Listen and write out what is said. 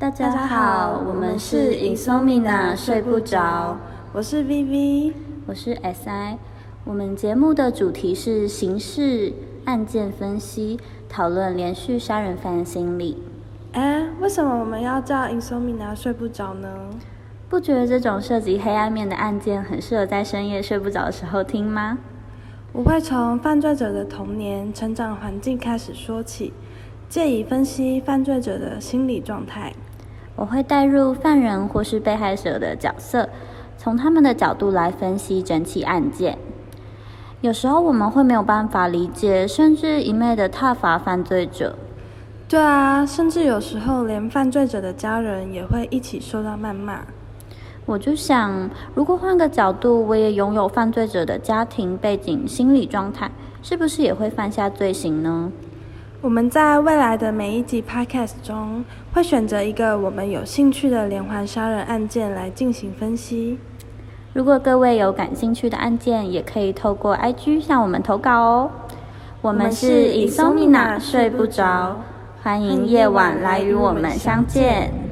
大家好，我们是 Insomina 睡不着，我是 VV，我是 SI。我们节目的主题是刑事案件分析，讨论连续杀人犯心理。哎，为什么我们要叫 Insomina 睡不着呢？不觉得这种涉及黑暗面的案件很适合在深夜睡不着的时候听吗？我会从犯罪者的童年、成长环境开始说起，借以分析犯罪者的心理状态。我会带入犯人或是被害者的角色，从他们的角度来分析整起案件。有时候我们会没有办法理解，甚至一昧的挞伐犯罪者。对啊，甚至有时候连犯罪者的家人也会一起受到谩骂。我就想，如果换个角度，我也拥有犯罪者的家庭背景、心理状态，是不是也会犯下罪行呢？我们在未来的每一集 Podcast 中，会选择一个我们有兴趣的连环杀人案件来进行分析。如果各位有感兴趣的案件，也可以透过 IG 向我们投稿哦。我们是 Insomina 睡不着，欢迎夜晚来与我们相见。